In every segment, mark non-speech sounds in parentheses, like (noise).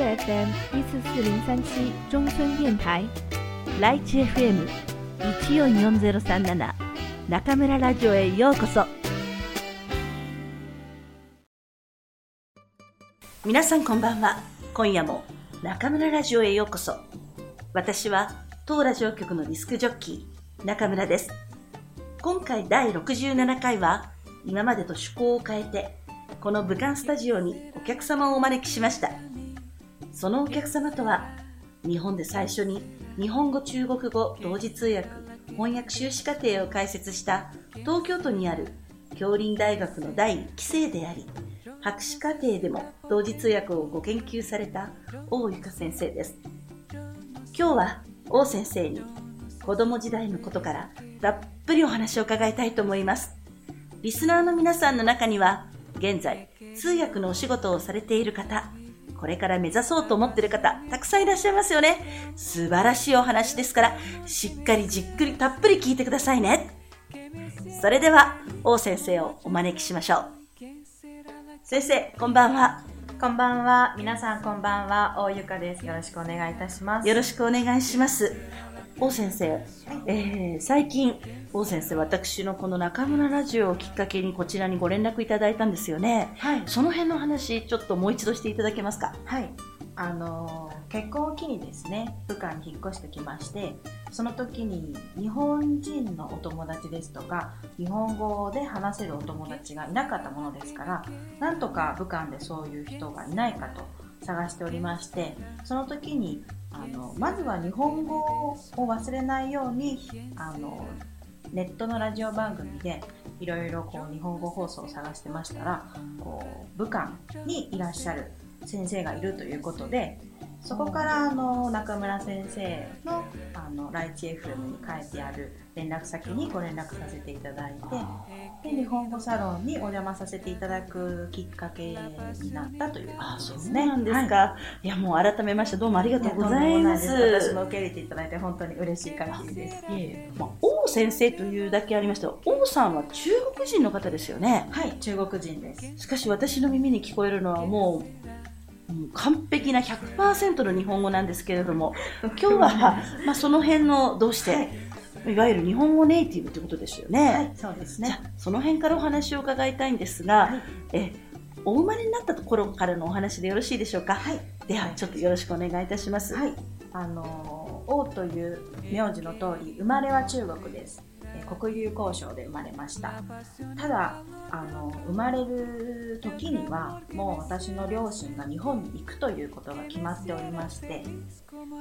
FM 一四四零三七中村電台ライチ FM 一四四ゼロ三七中村ラジオへようこそ。皆さんこんばんは。今夜も中村ラジオへようこそ。私は当ラジオ局のディスクジョッキー中村です。今回第67回は今までと趣向を変えてこの武漢スタジオにお客様をお招きしました。そのお客様とは日本で最初に日本語中国語同時通訳翻訳修士課程を開設した東京都にある京林大学の第1期生であり博士課程でも同時通訳をご研究された大由香先生です。今日は王先生に子供時代のことからたっぷりお話を伺いたいと思います。リスナーの皆さんの中には現在通訳のお仕事をされている方これから目指そうと思っている方たくさんいらっしゃいますよね素晴らしいお話ですからしっかりじっくりたっぷり聞いてくださいねそれでは王先生をお招きしましょう先生こんばんはこんばんは。皆さんこんばんは。大ゆかです。よろしくお願いいたします。よろしくお願いします王先生、えー最近王先生私のこの中村ラジオをきっかけにこちらにご連絡いただいたんですよねはい。その辺の話ちょっともう一度していただけますか？はい。あのー結婚を機にですね、武漢に引っ越してきまして、その時に日本人のお友達ですとか、日本語で話せるお友達がいなかったものですから、なんとか武漢でそういう人がいないかと探しておりまして、その時に、あの、まずは日本語を忘れないように、あの、ネットのラジオ番組でいろいろこう日本語放送を探してましたらこう武漢にいらっしゃる先生がいるということでそこからあの中村先生のあのライチ FM に書いてある連絡先にご連絡させていただいてで日本語サロンにお邪魔させていただくきっかけになったというこあとそうですね。なんですはいか、い、やもう改めましてどうもありがとうございます。私も受け入れていただいて本当に嬉しい限りです。まあ、王先生というだけありましたが王さんは中国人の方ですよね。はい、中国人です。しかし私の耳に聞こえるのはもう完璧な100%の日本語なんですけれども今日は、まあ、その辺のどうして、はい。い、わゆる日本語ネイティブということですよね、はい、そうですね。じゃあその辺からお話を伺いたいんですが、はい。えお生まれになったところからのお話でよろしいでしょうか、はい。ではちょっとよろしくお願いいたします、はい、あの王という名字の通り生まれは中国です。えー黒竜交渉で生まれました。ただあの生まれる時にはもう私の両親が日本に行くということが決まっておりまして、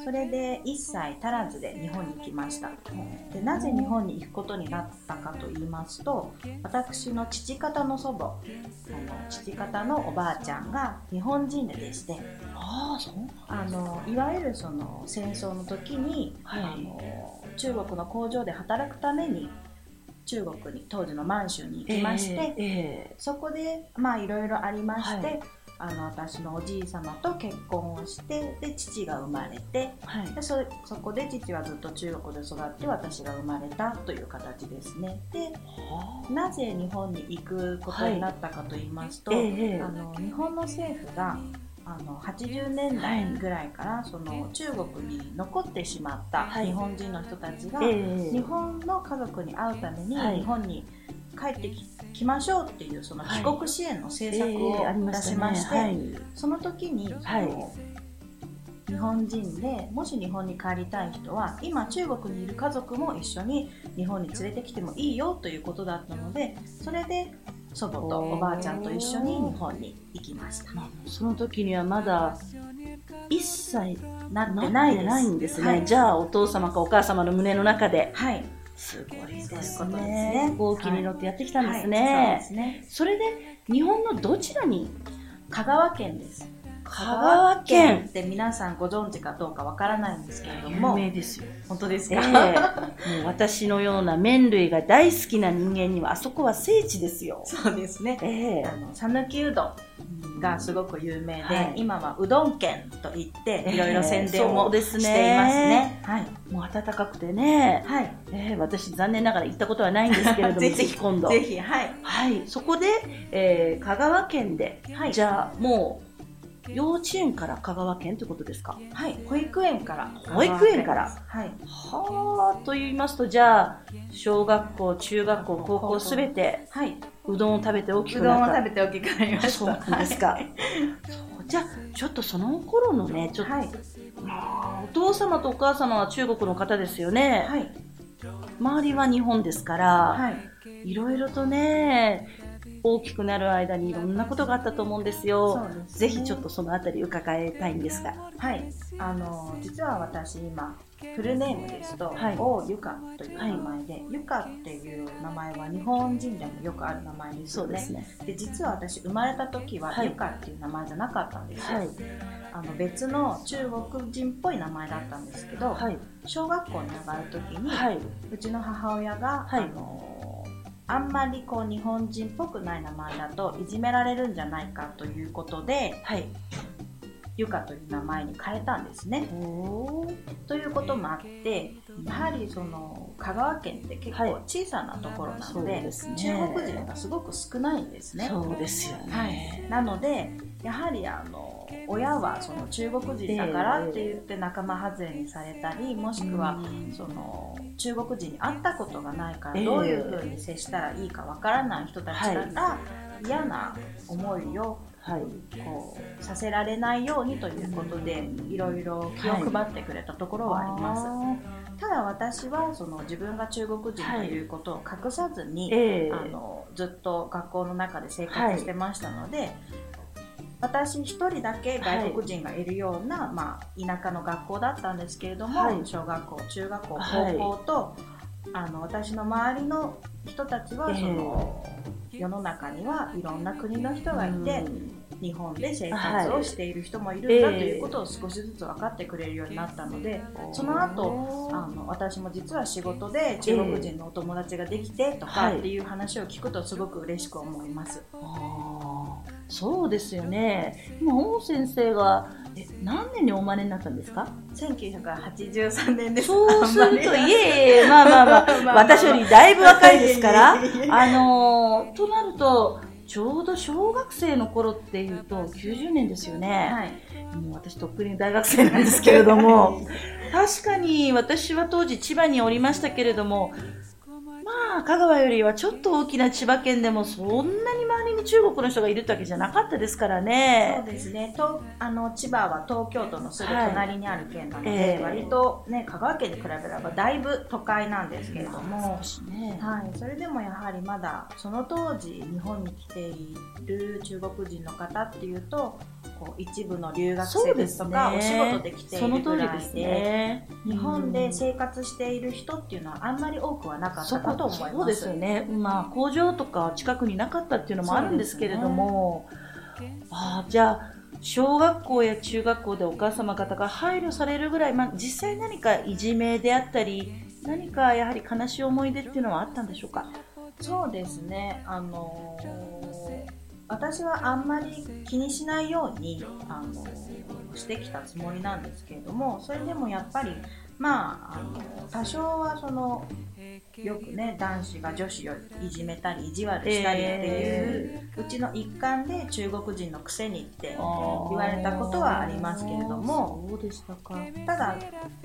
それで1歳足らずで日本に行きました。でなぜ日本に行くことになったかと言いますと、私の父方の祖母、あの父方のおばあちゃんが日本人ででして。ああそうあのいわゆるその戦争の時に、はいあの中国の工場で働くために中国に当時の満州に行きまして、ええそこでまあいろいろありまして、はい。あの私のおじい様と結婚をしてで父が生まれてはい。でそそこで父はずっと中国で育って私が生まれたという形ですね。でなぜ日本に行くことになったかと言いますと、はい。ええ。あの日本の政府があの80年代ぐらいから、その中国に残ってしまったはい。日本人の人たちが、ええ。日本の家族に会うためにはい。日本に帰ってききましょうっていうそのはい。帰国支援の政策を出ましまして、はい。その時に、はい。その日本人でもし日本に帰りたい人は今中国にいる家族も一緒に日本に連れてきてもいいよということだったのでそれで祖母とおばあちゃんと一緒に日本に行きました。その時にはまだ一切なってなないです。ってないんですね、はいじゃあお父様かお母様の胸の中ではい。すごいですねね飛行機に乗ってやってきたんですはいそうねで、すね。それで日本のどちらに？香川県です。香川県って皆さんご存知かどうかわからないんですけれど有も、名ですよ本当ですえか、えもう私のような麺類が大好きな人間にはあそこは聖地ですよ。そうですね。ええあの讃岐うどんがすごく有名で、はい今はうどん県と言ってええいろいろ宣伝そもうですねしていますね。はい。もう暖かくてね、はい。ええ私残念ながら行ったことはないんですけれども、(laughs) ぜひ今度。ぜひ、はい。はい、そこで、えー香川県で、はいじゃあもう幼稚園から香川県ってことですか？はい、保育園から。保育園からはい。はあと言いますとじゃあ小学校中学校高校すべてはい。うどんを食べて大きうどんをくなった食べて大きくなりました。そうなんですかはいそうじゃあちょっとその頃のねちょっと、はい。まあお父様とお母様は中国の方ですよね、はい。周りは日本ですから、はい。いろいろとね大きくなる間にいろんなことがあったと思うんですよ。そうですね。ぜひちょっとそのあたり伺いたいんですが。はい。あの、実は私今、フルネームですと、はい。王ゆかという名前で、ゆかっていう名前は日本人でもよくある名前ですよね。そうですね。で実は私生まれた時は、はい。ゆかっていう名前じゃなかったんですよ、はい。あの別の中国人っぽい名前だったんですけど、はい。小学校に上がる時に、はい。うちの母親が、はい。あのあんまりこう日本人っぽくない名前だといじめられるんじゃないかということではい。ゆかという名前に変えたんですね。ということもあってやはりその香川県って結構小さなところなので,、ですね。中国人がすごく少ないんですね。そうですよね、はい、なのでやはりあの親はその中国人だからって言って仲間外れにされたりもしくはうん。その中国人に会ったことがないからええ。どういうふうに接したらいいかわからない人たちから嫌な思いをはい。こうさせられないようにということでいろいろ気を配ってくれたところはあります。ただ私はその自分が中国人ということを隠さずに、ええ。あのずっと学校の中で生活してましたので、私一人だけ外国人がいるような、まあ、田舎の学校だったんですけれども、はい。小学校中学校はい。高校と、あの私の周りの人たちはええ。その、世の中にはいろんな国の人がいて、日本で生活をしている人もいるんだとはいいうことを少しずつ分かってくれるようになったので、その後あの私も実は仕事で中国人のお友達ができてとかはい。っていう話を聞くとすごく嬉しく思います。あーそうですよね今王先生がえ何年にお生まれになったんですか？1983年です。そうすると、いえいえ、まあまあまあ、(laughs) まあまあ私よりだいぶ若いですから、あのーとなると、ちょうど小学生の頃っていうと90年ですよね。はい。もう私とっくに大学生なんですけれども、(laughs) 確かに私は当時千葉におりましたけれども、まあ、香川よりはちょっと大きな千葉県でもそんなに周りに中国の人がいるってわけじゃなかったですからそうね。ですね。とあの千葉は東京都のすぐ隣にある県なので、ええ割とね香川県に比べればだいぶ都会なんですけれどもね。はい、それでもやはりまだその当時日本に来ている中国人の方っていうとこう一部の留学生ですとかお仕事で来ていそのるぐらい通りですでね。日本で生活している人っていうのはあんまり多くはなかったかと思います。そうですよね、まあ、工場とか近くになかったっていうのもあるんですけれども、あーじゃあ小学校や中学校でお母様方が配慮されるぐらい、まあ、実際何かいじめであったり何かやはり悲しい思い出っていうのはあったんでしょうか？そうですね、あのー私はあんまり気にしないように、あのーしてきたつもりなんですけれどもそれでもやっぱりまあ、あの多少はそのよくね男子が女子をいじめたり意地悪したりっていう、うちの一環で中国人のくせにって言われたことはありますけれどもただ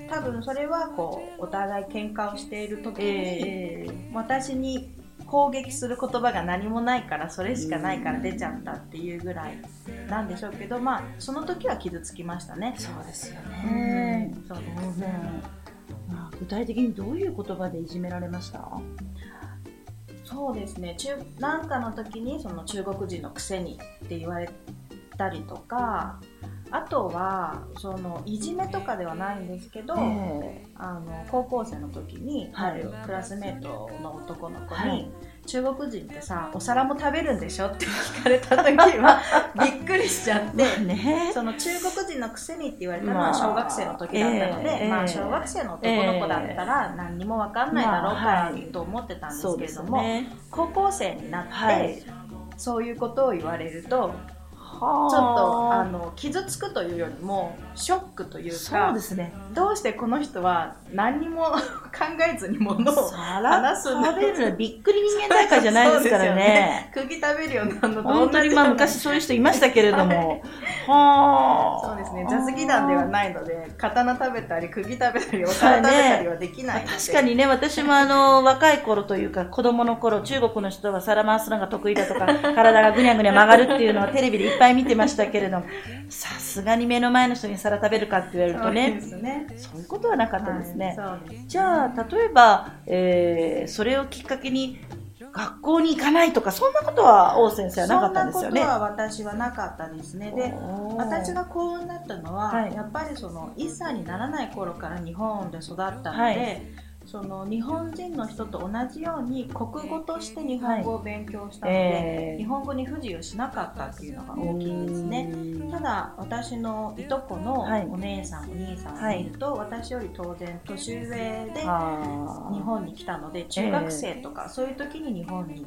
多分それはこうお互い喧嘩をしている時に、ええ私に攻撃する言葉が何もないからそれしかないから出ちゃったっていうぐらいなんでしょうけどまあその時は傷つきましたね。そうですようね、ん。そう当然、まあ、具体的にどういう言葉でいじめられました？そうですね。中なんかの時にその中国人のくせにって言われたりとかあとはそのいじめとかではないんですけど、えあの高校生の時に、はい。クラスメートの男の子に、はい。中国人ってさお皿も食べるんでしょって聞かれた時は (laughs) びっくりしちゃって。えね。その中国人のくせにって言われたのまあは小学生の時だったので、ええまあ小学生の男の子だったら何にも分かんないだろうかと思ってたんですけれども、ね。高校生になって、はい。そういうことを言われるとちちょっとあの傷つくというよりもショックというそうかですね。どうしてこの人は何にも (laughs) 考えずに物を皿話すんだ食べるのびっくり人間大会じゃないですからね。釘食べるようなのと本当にまあ昔そういう人いましたけれども、(laughs) はあ。そうですね。雑技団ではないので刀食べたり釘食べたりお皿食べたりはできないので、確かにね、私もあの、(laughs) 若い頃というか、子供の頃、中国の人は皿回すのが得意だとか、体がぐにゃぐにゃ曲がるっていうのはテレビでいっぱい見てましたけれども、さすがに目の前の人に皿食べるかって言われるとそうでね、そういうことはなかったですね。はいじゃあ、例えば、えー、それをきっかけに、学校に行かないとか、そんなことは王先生はなかったんですよね。そんなことは私はなかったですね。で私が幸運だったのは、はい。やっぱりその1歳にならない頃から日本で育ったので、はいその日本人の人と同じように国語として日本語を勉強したので、えー。日本語に不自由しなかったっていうのが大きいですね。ただ私のいとこのはいお姉さん、お兄さんを見ると、私より当然年上で日本に来たので中学生とかそういう時に日本に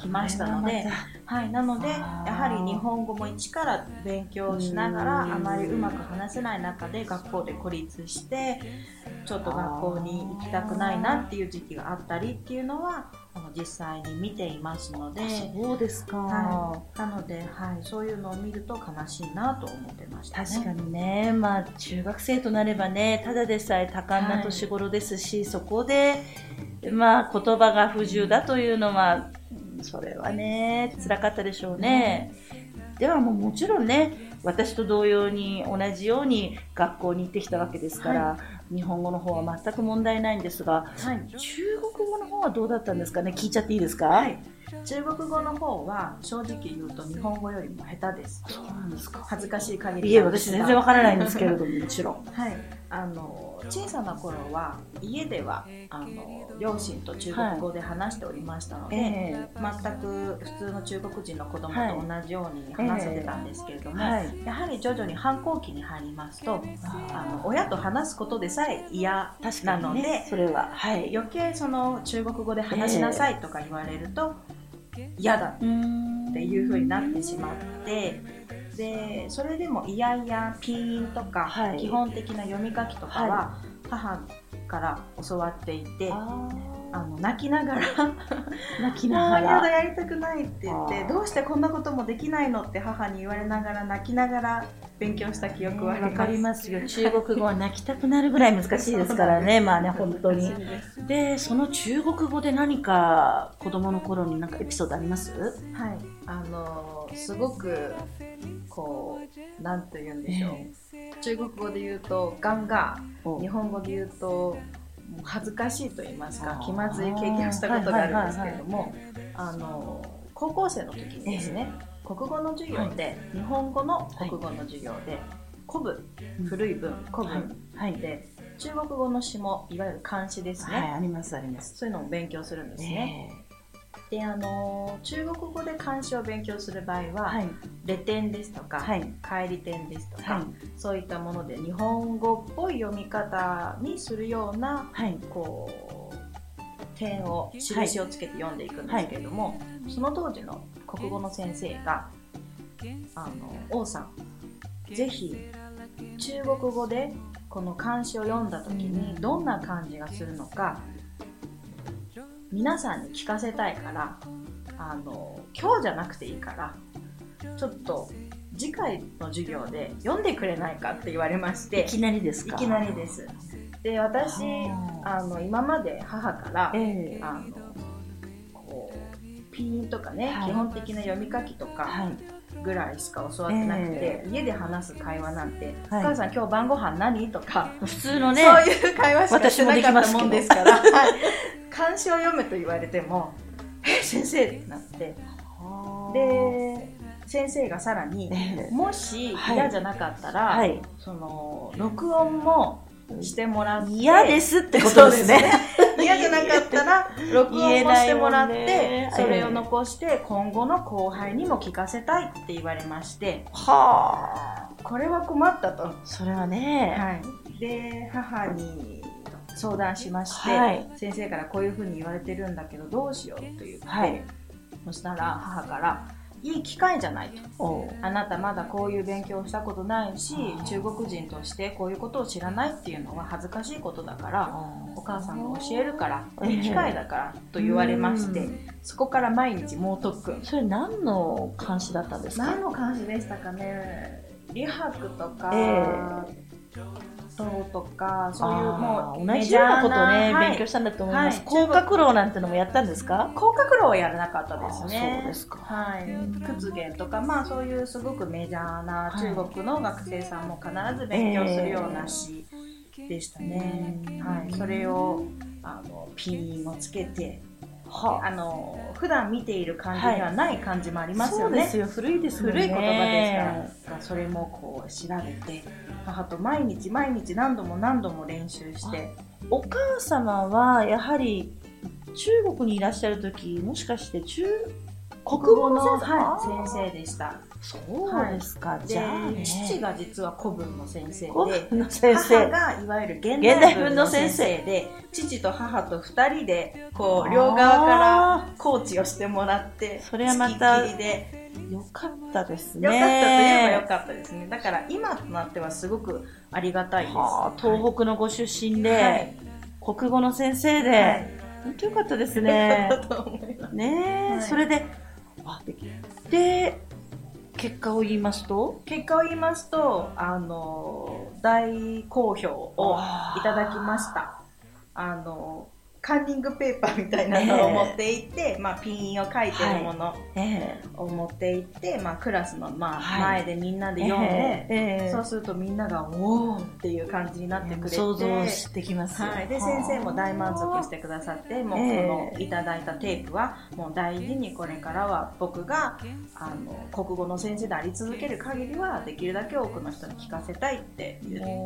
来ましたので、はい、なのでやはり日本語も一から勉強しながらうんあまりうまく話せない中で学校で孤立してちょっと学校に行きたくないなっていう時期があったりっていうのはあの実際に見ていますので。そうですか。はなので、はい、そういうのを見ると悲しいなと思ってました、ね。確かにね、まあ、中学生となればね、ただでさえ多感な年頃ですし、そこで、まあ、言葉が不自由だというのは、うんそれはね、辛かったでしょうね。ではもうもちろんね、私と同様に同じように学校に行ってきたわけですから、日本語の方は全く問題ないんですが、はい、中国語の方はどうだったんですかね？聞いちゃっていいですか、はい、中国語の方は正直言うと日本語よりも下手です。そうなんですか。恥ずかしい限りいえ、私全然わからないんですけれども、もちろん。はい、あの小さな頃は家ではあの両親と中国語で話しておりましたので、え全く普通の中国人の子供と同じように話せてたんですけれども、はい。やはり徐々に反抗期に入りますとあの親と話すことでさえ嫌なので、ね、それは。はい。余計その中国語で話しなさいとか言われると嫌だっていう風になってしまってでそれでもいやいやピンとか、はい。基本的な読み書きとかは母から教わっていて、ああの泣きながらー (laughs) 泣きながやだら。やりたくないって言ってどうしてこんなこともできないのって母に言われながら泣きながら勉強した記憶はあります。わかりますよ。中国語は泣きたくなるぐらい難しいですからね。まあね、本当に。で、その中国語で何か子供の頃に何かエピソードあります？はい、あのすごくこうなんと言うんでしょう、中国語で言うとガンガお。日本語で言うと恥ずかしいと言いますか気まずい経験をしたことがあるんですけれどもあの高校生の時にですね、国語の授業で、日本語の国語の授業で古文、古い文古文はい。で、中国語の詩もいわゆる漢詩ですね、はい、あります、あります。そういうのを勉強するんですね、であの中国語で漢詩を勉強する場合は、はい。レ点ですとか、はい。帰り点ですとか、はい。そういったもので日本語っぽい読み方にするようなはい。こう点を印をつけて読んでいくんですけれども、その当時の国語の先生があの王さんぜひ中国語でこの漢詩を読んだ時にどんな感じがするのか皆さんに聞かせたいからあの今日じゃなくていいからちょっと次回の授業で読んでくれないかって言われましていきなりですか？いきなりです。で私ああの今まで母から、ええ。あのこうピーンとかね、はい。基本的な読み書きとかはい。ぐらいしか教わってなくて、え家で話す会話なんて「はいお母さん今日晩ご飯何?」とか、普通のね、そういう会話しかしてなかったもんですから。はい漢詩を読めと言われても「え先生!」ってなって。で先生がさらにええ。もしはい。嫌じゃなかったら、はい。その録音もしてもらって嫌ですってことですね。嫌じゃなかったら (laughs) 録音もしてもらってね。それを残して今後の後輩にも聞かせたいって言われまして。はあ。これは困ったと、それはね、はい、で母に相談しまして、はい。先生からこういうふうに言われてるんだけどどうしようと言って、はい。そしたら母からいい機会じゃないと。あなたまだこういう勉強をしたことないし中国人としてこういうことを知らないっていうのは恥ずかしいことだからお母さんが教えるからええ。いい機会だからと言われまして、うん。そこから毎日猛特訓。それ何の監視だったんですか？何の漢詩でしたかね？リハクとか、えトとかそういうあもうー同じようなことをね、はい勉強したんだと思います。はい甲殻楼なんてのもやったんですか？甲殻楼はやらなかったですね。あそうですかはい。屈原とか、まあそういうすごくメジャーな中国の学生さんも必ず勉強するような詩でしたね。えーはい。それを、あの、ピンをつけて、はあの、普段見ている漢字にはない漢字もありますよね。そうですよ、古いですね。古い言葉ですから、それもこう調べて、母と毎日毎日何度も何度も練習して、お母様はやはり中国にいらっしゃる時もしかして中国語の先生,、はい、先生でした。そうですか、でじゃあ、ね、父が実は古文の先生古で、母生。がいわゆる現現代代文の先先生生で、父と母と二人で、こう、両側からコーチをしてもらって、それはまたりで、よかったですね。よかったといえばよかったですね。だから今となってはすごくありがたいです。はあ東北のご出身で、はい。国語の先生で、はい。本当よかったですね。ね。と思い。それで、あで、結果を言いますと、結果を言いますと、あの、大好評をいただきました。あの、カンニングペーパーみたいなのを持っていって、まあ、ピンを書いてるものえ。を持っていって、まあ、クラスの、まあ、はい。前でみんなえで読んで、えええそうするとみんなが、おーっていう感じになってくれて、想像してきますよ。はい、で先生も大満足してくださってもうこえ。のえいただいたテープはもう大事にこれからは僕があの国語の先生であり続ける限りはできるだけ多くの人に聞かせたいって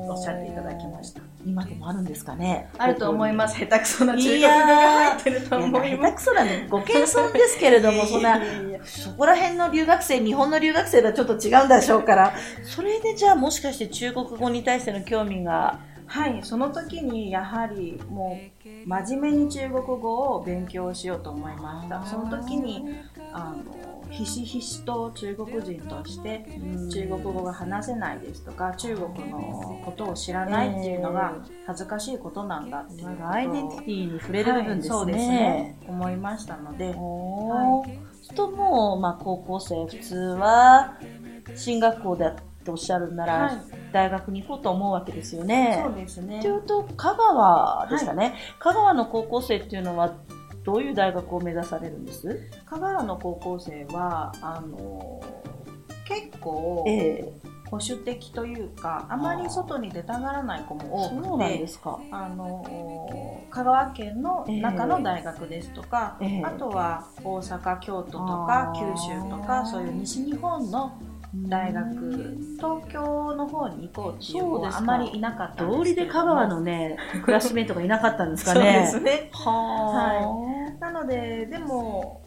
おっしゃっていただきました。今でもあるんですかね。あると思いす。ます下手くそな中国い語が入ってると思います。下手くそなの、ご謙遜ですけれども、そんな、そこら辺の留学生、日本の留学生とはちょっと違うんでしょうから、それでじゃあもしかして中国語に対しての興味が、はいその時にやはりもう真面目に中国語を勉強しようと思いました。その時にあのひしひしと中国人として中国語が話せないですとか中国のことを知らないっていうのが恥ずかしいことなんだっていうことをアイデンティティに触れる部分ですね。はいそうですね。思いましたので。おー。ともう、まあ、高校生普通は進学校だっておっしゃるなら、はい大学に行こうと思うわけですよね。そうですね。というと香川でしたね、香川の高校生っていうのはどういう大学を目指されるんです？香川の高校生はあの結構え保守的というかあまり外に出たがらない子も多くて。あの香川県の中の大学ですとか、ええ。あとは大阪京都とあかー。九州とかそういう西日本の大学東京の方に行こうっていう子はあまりいなかったん道理ですけれどもで香川のね、クラスメートがいなかったんですかそうね。ですね。はなのででも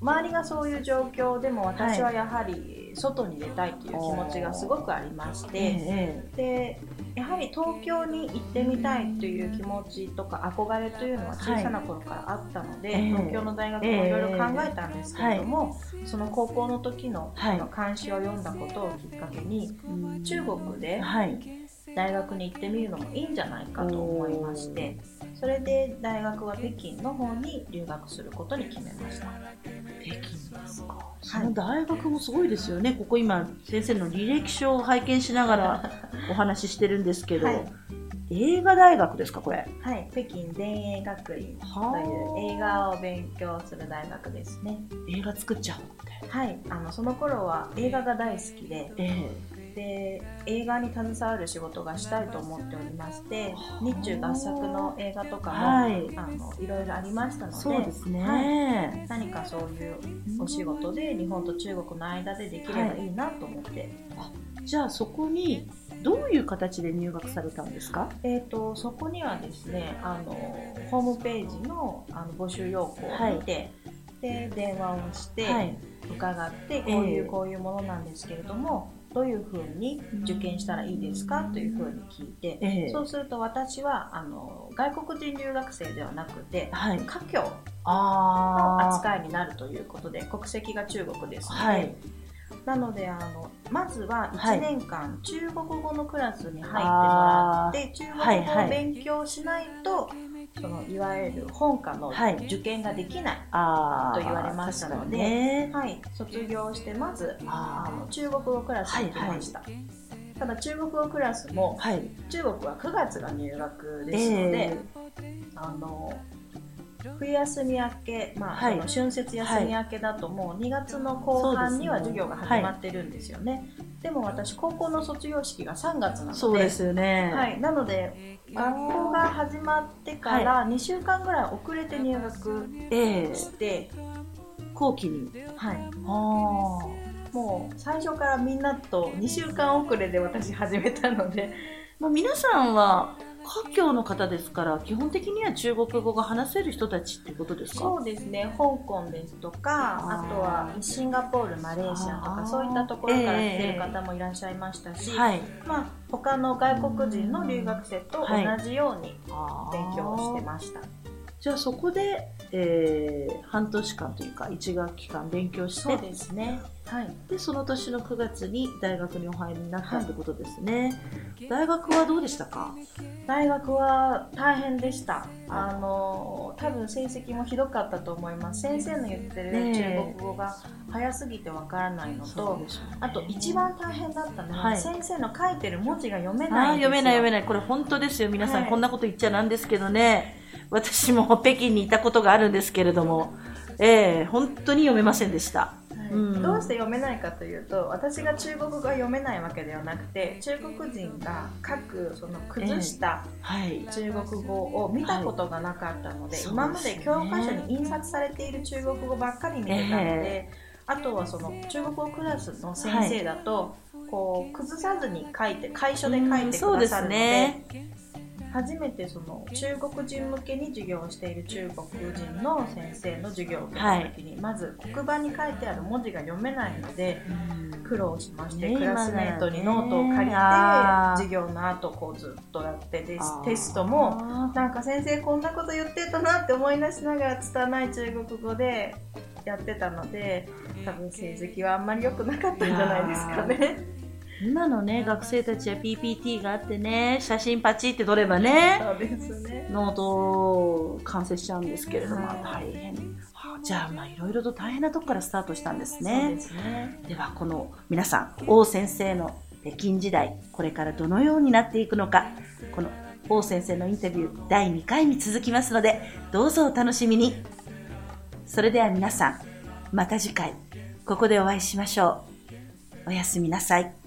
周りがそういう状況でも私はやはり外に出たいという気持ちがすごくありましい。て、ええでやはり東京に行ってみたいという気持ちとか憧れというのは小さな頃からあったので、はい東京の大学もいろいろ考えたんですけれども、その高校の時のはいその漢詩を読んだことをきっかけにうん中国ではい。大学に行ってみるのもいいんじゃないかと思いましてそれで大学は北京の方に留学することに決めました。北。その大学もすごいですよね。ここ今、先生の履歴書を拝見しながら (laughs) お話ししてるんですけど、はい。映画大学ですか、これ？はい、北京田営学院。とはい。う映画を勉強する大学ですね。映画作っちゃおうって。はい、あのその頃は映画が大好きで。えで映画に携わる仕事がしたいと思っておりまして日中合作の映画とかも、はい。あのいろいろありましたのえでそうですね。はい。何かそういうお仕事で日本と中国の間でできればい。いなと思って、じゃあそこにどういう形で入学されたんですか？えー、とそこにはですねあのホームページのあの募集要項を見て、で電話をして、はい。伺ってこういう、ええ。こういうものなんですけれどもどういうふうに受験したらいいですかというふうに聞いて、ええそうすると私はあの外国人留学生ではなくてはい。華僑の。扱いになるということで国籍が中国ですので、はい。なのであのまずははい1年間中国語のクラスに入ってもらって、中はいはい国語を勉強しないとそのいわゆる本科のはい。受験ができない、あーと言われましたのではい、卒業してまずああの中国語クラスに行きました、ただ中国語クラスもーはい。中国は9月が入学ですので、えあの冬休み明け、まあはい。その春節休み明けだともう2月の後半には授業が始まってるんですよね。でも私高校の卒業式が3月なのでそうですよね。はい、なので学校が始まってから2週間ぐらい遅れて入学ええして、後期に。はい、ああ。もう最初からみんなと2週間遅れで私始めたのでまあ、皆さんは華僑の方ですから基本的には中国語が話せる人たちってことですか？そうですね。香港ですとかあとはシンガポールマレーシアとかそういったところから来てる方もいらっしゃいましたし、はいまあ、他の外国人の留学生と同じように勉強をしてすました、じゃあそこで、えー半年間というか1学期間勉強してそうですね。はい。でその年の9月に大学にお入りになったってことですね、大学はどうでしたか？大学は大変でした。あの多分成績もひどかったと思います。先生の言ってる中国語が早すぎてわからないのと、ね。あと一番大変だったのは、はい。先生の書いてる文字が読めあない読めない読めない。これ本当ですよ。皆さん、はい。こんなこと言っちゃなんですけどね私も北京にいたことがあるんですけれどもええ本当に読めませんでした。はい。うんどうして読めないかというと私が中国語が読めないわけではなくて中国人が書くその崩したはい。中国語を見たことがなかったので、はい。今まで教科書に印刷されている中国語ばっかり見てたので、あとはその中国語クラスの先生だと、こう崩さずに書いて楷書で書いてくださるのでね初めてその中国人向けに授業をしている中国人の先生の授業を受けた時に、まず黒板に書いてある文字が読めないので苦労しまして、ねクラスメートにノートを借りて授業の後こうずっとやってでテストもなんか先生こんなこと言ってたなって思い出しながら拙い中国語でやってたので多分成績はあんまり良くなかったんじゃないですかね。今のね学生たちは PPT があってね写真パチって撮ればね。ノートを完成しちゃうんですけれども、はい。大変。はあじゃあまあいろいろと大変なとこからスタートしたんですそうねですね。ではこの皆さん王先生の北京時代これからどのようになっていくのかこの王先生のインタビュー第2回に続きますのでどうぞお楽しみに。それでは皆さんまた次回ここでお会いしましょう。おやすみなさい